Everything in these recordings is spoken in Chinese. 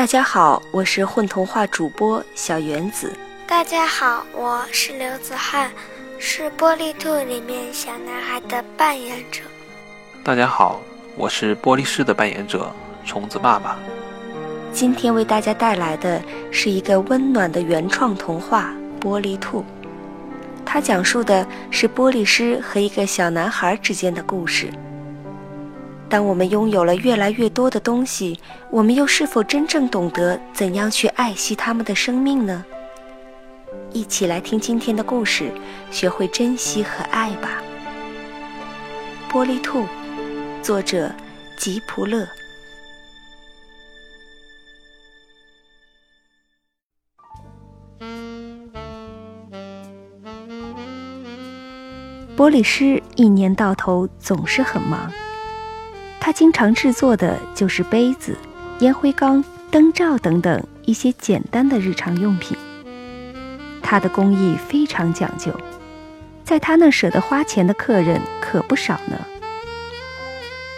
大家好，我是混童话主播小圆子。大家好，我是刘子翰，是《玻璃兔》里面小男孩的扮演者。大家好，我是玻璃狮的扮演者虫子爸爸。今天为大家带来的是一个温暖的原创童话《玻璃兔》，它讲述的是玻璃师和一个小男孩之间的故事。当我们拥有了越来越多的东西，我们又是否真正懂得怎样去爱惜他们的生命呢？一起来听今天的故事，学会珍惜和爱吧。《玻璃兔》，作者吉普勒。玻璃师一年到头总是很忙。他经常制作的就是杯子、烟灰缸、灯罩等等一些简单的日常用品。他的工艺非常讲究，在他那舍得花钱的客人可不少呢。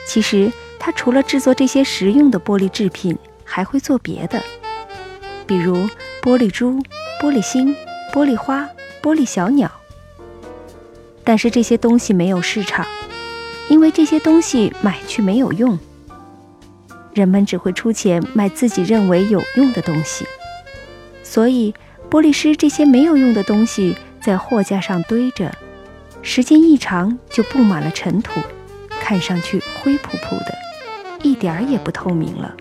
其实他除了制作这些实用的玻璃制品，还会做别的，比如玻璃珠、玻璃星、玻璃花、玻璃小鸟。但是这些东西没有市场。因为这些东西买去没有用，人们只会出钱买自己认为有用的东西，所以玻璃师这些没有用的东西在货架上堆着，时间一长就布满了尘土，看上去灰扑扑的，一点儿也不透明了。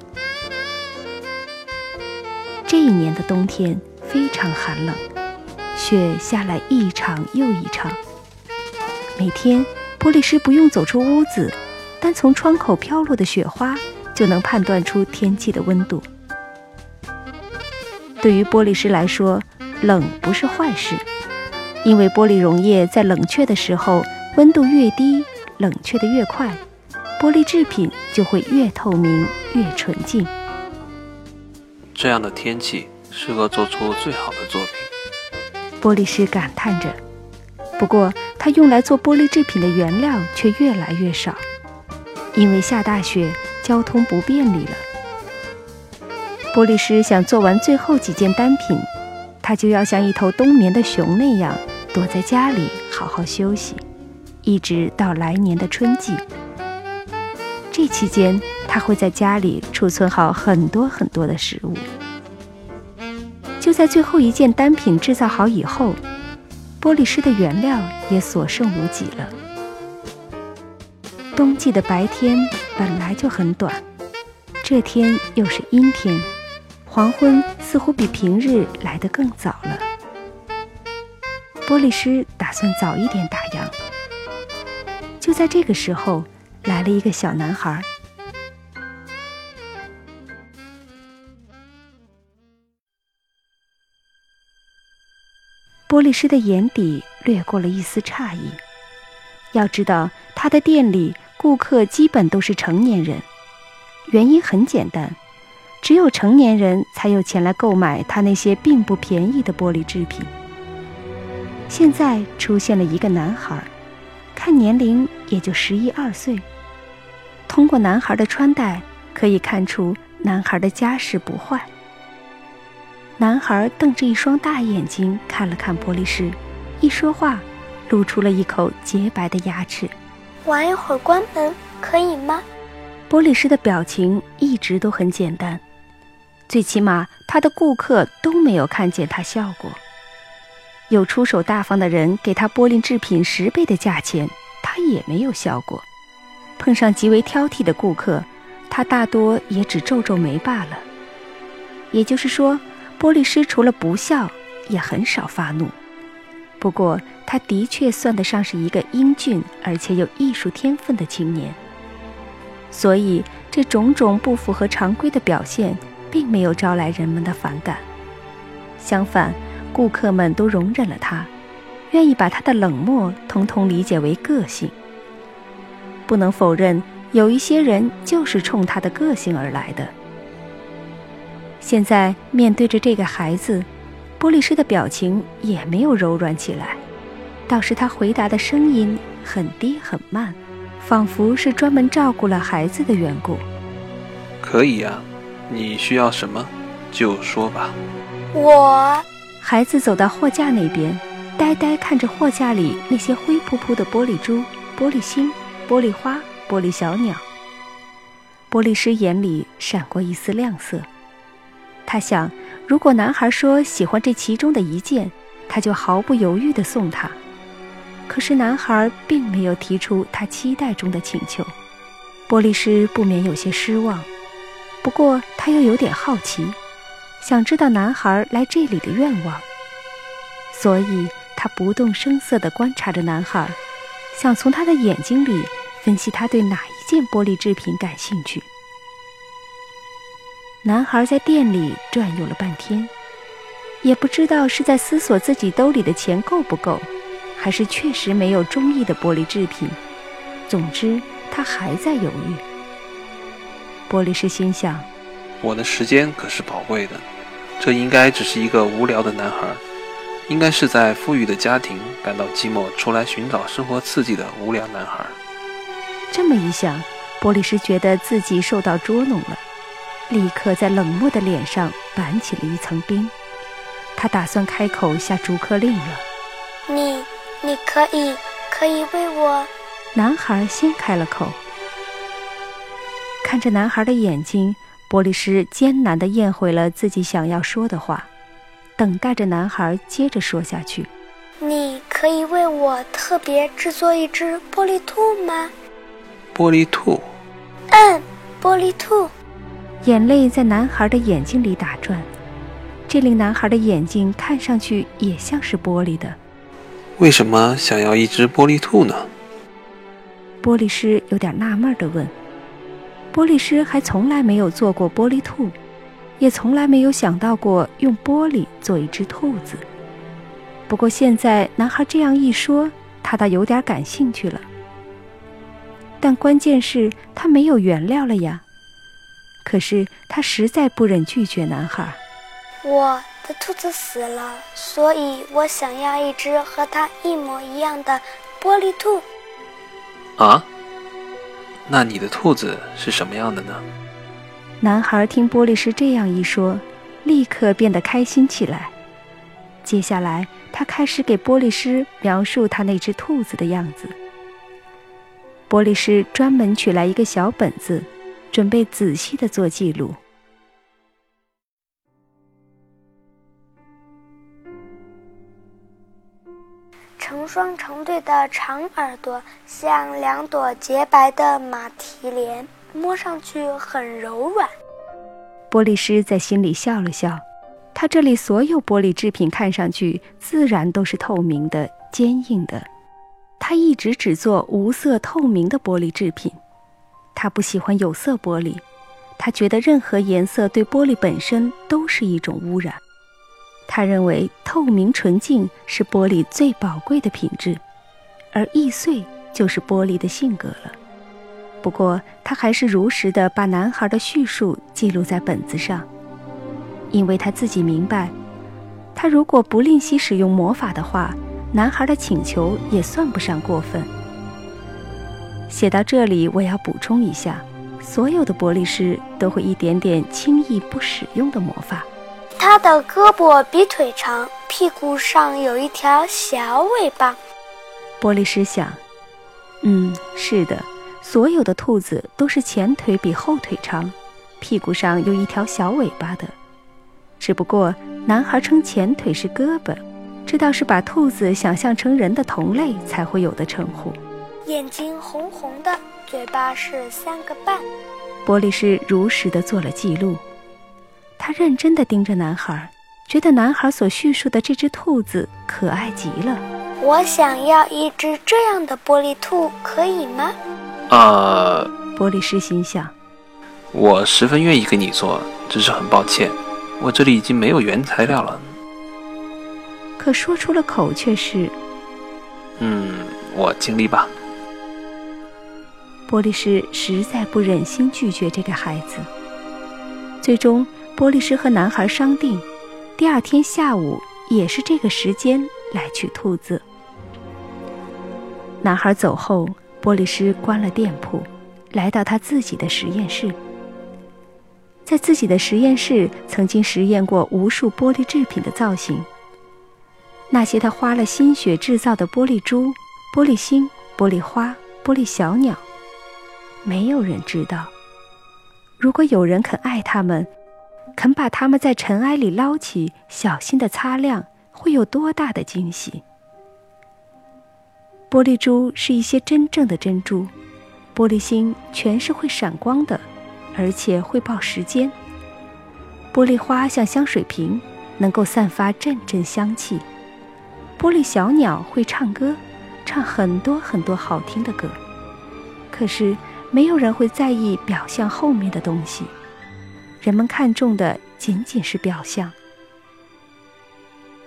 这一年的冬天非常寒冷，雪下来一场又一场，每天。玻璃师不用走出屋子，单从窗口飘落的雪花就能判断出天气的温度。对于玻璃师来说，冷不是坏事，因为玻璃溶液在冷却的时候，温度越低，冷却的越快，玻璃制品就会越透明、越纯净。这样的天气适合做出最好的作品。玻璃师感叹着。不过，他用来做玻璃制品的原料却越来越少，因为下大雪，交通不便利了。玻璃师想做完最后几件单品，他就要像一头冬眠的熊那样躲在家里好好休息，一直到来年的春季。这期间，他会在家里储存好很多很多的食物。就在最后一件单品制造好以后。玻璃师的原料也所剩无几了。冬季的白天本来就很短，这天又是阴天，黄昏似乎比平日来得更早了。玻璃师打算早一点打烊。就在这个时候，来了一个小男孩。玻璃师的眼底掠过了一丝诧异。要知道，他的店里顾客基本都是成年人，原因很简单，只有成年人才有钱来购买他那些并不便宜的玻璃制品。现在出现了一个男孩，看年龄也就十一二岁。通过男孩的穿戴，可以看出男孩的家世不坏。男孩瞪着一双大眼睛看了看玻璃师，一说话，露出了一口洁白的牙齿。玩一会儿关门可以吗？玻璃师的表情一直都很简单，最起码他的顾客都没有看见他笑过。有出手大方的人给他玻璃制品十倍的价钱，他也没有笑过。碰上极为挑剔的顾客，他大多也只皱皱眉罢了。也就是说。玻璃师除了不笑，也很少发怒。不过，他的确算得上是一个英俊而且有艺术天分的青年。所以，这种种不符合常规的表现，并没有招来人们的反感。相反，顾客们都容忍了他，愿意把他的冷漠统统理解为个性。不能否认，有一些人就是冲他的个性而来的。现在面对着这个孩子，玻璃师的表情也没有柔软起来，倒是他回答的声音很低很慢，仿佛是专门照顾了孩子的缘故。可以呀，你需要什么，就说吧。我孩子走到货架那边，呆呆看着货架里那些灰扑扑的玻璃珠、玻璃心、玻璃花、玻璃小鸟。玻璃师眼里闪过一丝亮色，他想，如果男孩说喜欢这其中的一件，他就毫不犹豫地送他。可是男孩并没有提出他期待中的请求，玻璃师不免有些失望。不过他又有点好奇，想知道男孩来这里的愿望，所以他不动声色地观察着男孩，想从他的眼睛里分析他对哪一件玻璃制品感兴趣。男孩在店里转悠了半天，也不知道是在思索自己兜里的钱够不够。还是确实没有中意的玻璃制品。总之，他还在犹豫。玻璃师心想：“我的时间可是宝贵的，这应该只是一个无聊的男孩，应该是在富裕的家庭感到寂寞，出来寻找生活刺激的无聊男孩。”这么一想，玻璃师觉得自己受到捉弄了，立刻在冷漠的脸上板起了一层冰。他打算开口下逐客令了：“你。”你可以，可以为我。男孩先开了口，看着男孩的眼睛，玻璃师艰难地咽回了自己想要说的话，等待着男孩接着说下去。你可以为我特别制作一只玻璃兔吗？玻璃兔。嗯，玻璃兔。眼泪在男孩的眼睛里打转，这令男孩的眼睛看上去也像是玻璃的。为什么想要一只玻璃兔呢？玻璃师有点纳闷地问。玻璃师还从来没有做过玻璃兔，也从来没有想到过用玻璃做一只兔子。不过现在男孩这样一说，他倒有点感兴趣了。但关键是，他没有原料了呀。可是他实在不忍拒绝男孩。我。的兔子死了，所以我想要一只和它一模一样的玻璃兔。啊？那你的兔子是什么样的呢？男孩听玻璃师这样一说，立刻变得开心起来。接下来，他开始给玻璃师描述他那只兔子的样子。玻璃师专门取来一个小本子，准备仔细的做记录。成双成对的长耳朵像两朵洁白的马蹄莲，摸上去很柔软。玻璃师在心里笑了笑，他这里所有玻璃制品看上去自然都是透明的、坚硬的。他一直只做无色透明的玻璃制品，他不喜欢有色玻璃，他觉得任何颜色对玻璃本身都是一种污染。他认为透明纯净是玻璃最宝贵的品质，而易碎就是玻璃的性格了。不过，他还是如实的把男孩的叙述记录在本子上，因为他自己明白，他如果不吝惜使用魔法的话，男孩的请求也算不上过分。写到这里，我要补充一下：所有的玻璃师都会一点点轻易不使用的魔法。他的胳膊比腿长，屁股上有一条小尾巴。玻璃师想：“嗯，是的，所有的兔子都是前腿比后腿长，屁股上有一条小尾巴的。只不过男孩称前腿是胳膊，这倒是把兔子想象成人的同类才会有的称呼。眼睛红红的，嘴巴是三个半。”玻璃师如实的做了记录。他认真的盯着男孩，觉得男孩所叙述的这只兔子可爱极了。我想要一只这样的玻璃兔，可以吗？呃，玻璃师心想，我十分愿意给你做，只是很抱歉，我这里已经没有原材料了。可说出了口却是，嗯，我尽力吧。玻璃师实在不忍心拒绝这个孩子，最终。玻璃师和男孩商定，第二天下午也是这个时间来取兔子。男孩走后，玻璃师关了店铺，来到他自己的实验室。在自己的实验室曾经实验过无数玻璃制品的造型。那些他花了心血制造的玻璃珠、玻璃星、玻璃花、玻璃小鸟，没有人知道。如果有人肯爱它们，肯把它们在尘埃里捞起，小心地擦亮，会有多大的惊喜？玻璃珠是一些真正的珍珠，玻璃星全是会闪光的，而且会报时间。玻璃花像香水瓶，能够散发阵阵香气。玻璃小鸟会唱歌，唱很多很多好听的歌。可是没有人会在意表象后面的东西，人们看重的仅仅是表象。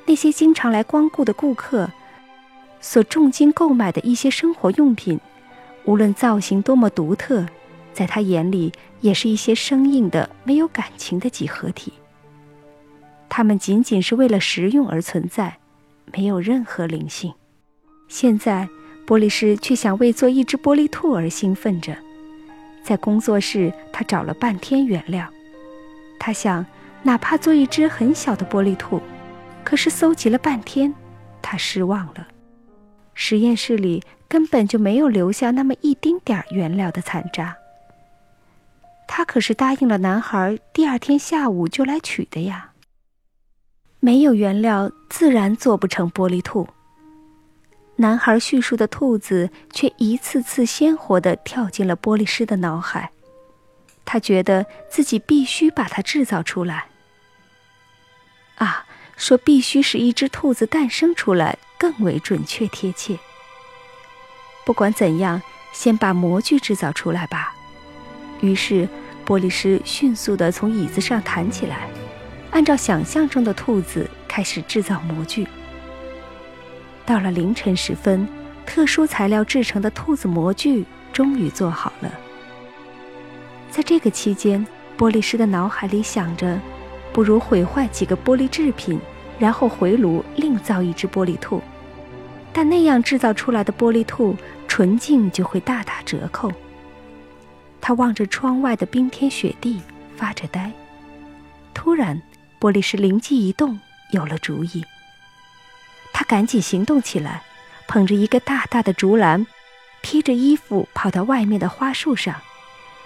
那些经常来光顾的顾客。所重金购买的一些生活用品，无论造型多么独特，在他眼里也是一些生硬的、没有感情的几何体。它们仅仅是为了实用而存在，没有任何灵性。现在，波利斯却想为做一只玻璃兔而兴奋着。在工作室，他找了半天原料。他想，哪怕做一只很小的玻璃兔，可是搜集了半天，他失望了。实验室里根本就没有留下那么一丁点儿原料的残渣。他可是答应了男孩，第二天下午就来取的呀。没有原料，自然做不成玻璃兔。男孩叙述的兔子却一次次鲜活地跳进了玻璃师的脑海，他觉得自己必须把它制造出来。啊，说必须使一只兔子诞生出来。更为准确贴切。不管怎样，先把模具制造出来吧。于是，玻璃师迅速地从椅子上弹起来，按照想象中的兔子开始制造模具。到了凌晨时分，特殊材料制成的兔子模具终于做好了。在这个期间，玻璃师的脑海里想着：不如毁坏几个玻璃制品，然后回炉另造一只玻璃兔。但那样制造出来的玻璃兔纯净就会大打折扣。他望着窗外的冰天雪地，发着呆。突然，玻璃师灵机一动，有了主意。他赶紧行动起来，捧着一个大大的竹篮，披着衣服跑到外面的花树上，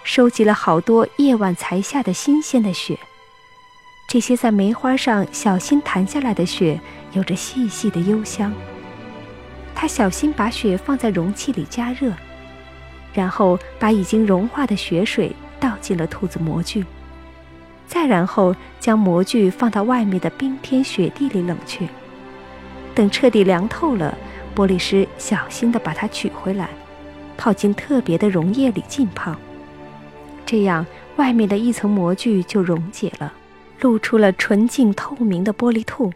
收集了好多夜晚才下的新鲜的雪。这些在梅花上小心弹下来的雪，有着细细的幽香。他小心把雪放在容器里加热，然后把已经融化的雪水倒进了兔子模具，再然后将模具放到外面的冰天雪地里冷却。等彻底凉透了，玻璃师小心地把它取回来，泡进特别的溶液里浸泡。这样，外面的一层模具就溶解了，露出了纯净透明的玻璃兔。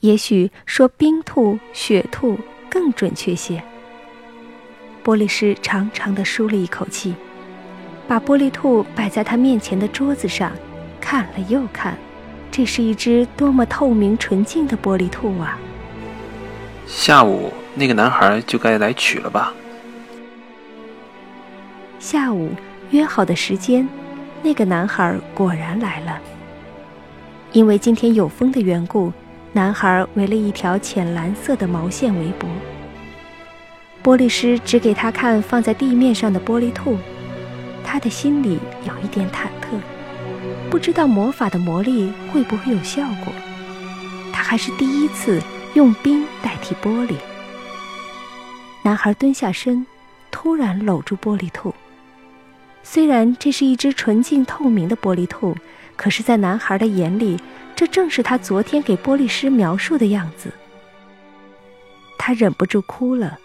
也许说冰兔、雪兔。更准确些。玻璃师长长的舒了一口气，把玻璃兔摆在他面前的桌子上，看了又看，这是一只多么透明纯净的玻璃兔啊！下午那个男孩就该来取了吧？下午约好的时间，那个男孩果然来了。因为今天有风的缘故。男孩围了一条浅蓝色的毛线围脖。玻璃师指给他看放在地面上的玻璃兔，他的心里有一点忐忑，不知道魔法的魔力会不会有效果。他还是第一次用冰代替玻璃。男孩蹲下身，突然搂住玻璃兔。虽然这是一只纯净透明的玻璃兔，可是，在男孩的眼里。这正是他昨天给玻璃师描述的样子。他忍不住哭了，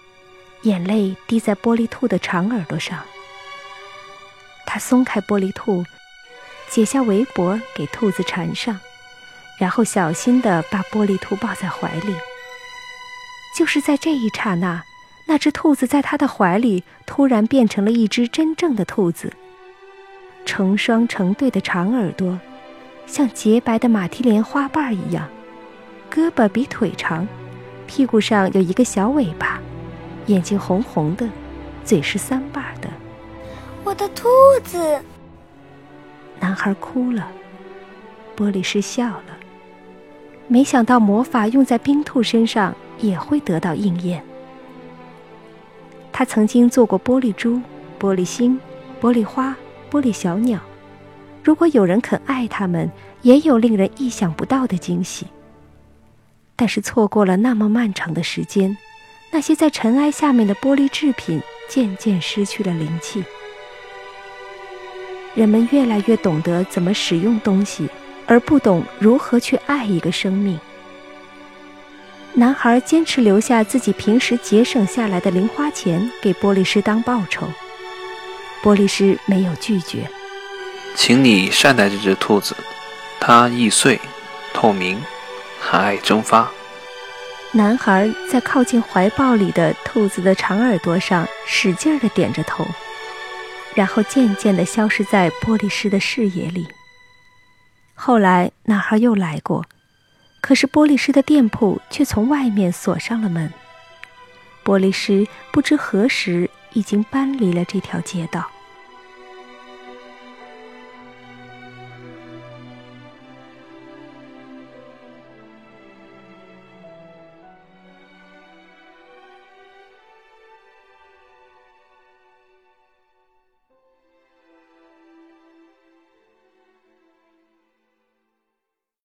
眼泪滴在玻璃兔的长耳朵上。他松开玻璃兔，解下围脖给兔子缠上，然后小心地把玻璃兔抱在怀里。就是在这一刹那，那只兔子在他的怀里突然变成了一只真正的兔子，成双成对的长耳朵。像洁白的马蹄莲花瓣一样，胳膊比腿长，屁股上有一个小尾巴，眼睛红红的，嘴是三瓣的。我的兔子！男孩哭了。玻璃师笑了。没想到魔法用在冰兔身上也会得到应验。他曾经做过玻璃珠、玻璃星、玻璃花、玻璃小鸟。如果有人肯爱它们，也有令人意想不到的惊喜。但是错过了那么漫长的时间，那些在尘埃下面的玻璃制品渐渐失去了灵气。人们越来越懂得怎么使用东西，而不懂如何去爱一个生命。男孩坚持留下自己平时节省下来的零花钱给玻璃师当报酬。玻璃师没有拒绝，请你善待这只兔子，它易碎、透明。还爱蒸发。男孩在靠近怀抱里的兔子的长耳朵上使劲地点着头，然后渐渐地消失在玻璃师的视野里。后来，男孩又来过，可是玻璃师的店铺却从外面锁上了门。玻璃师不知何时已经搬离了这条街道。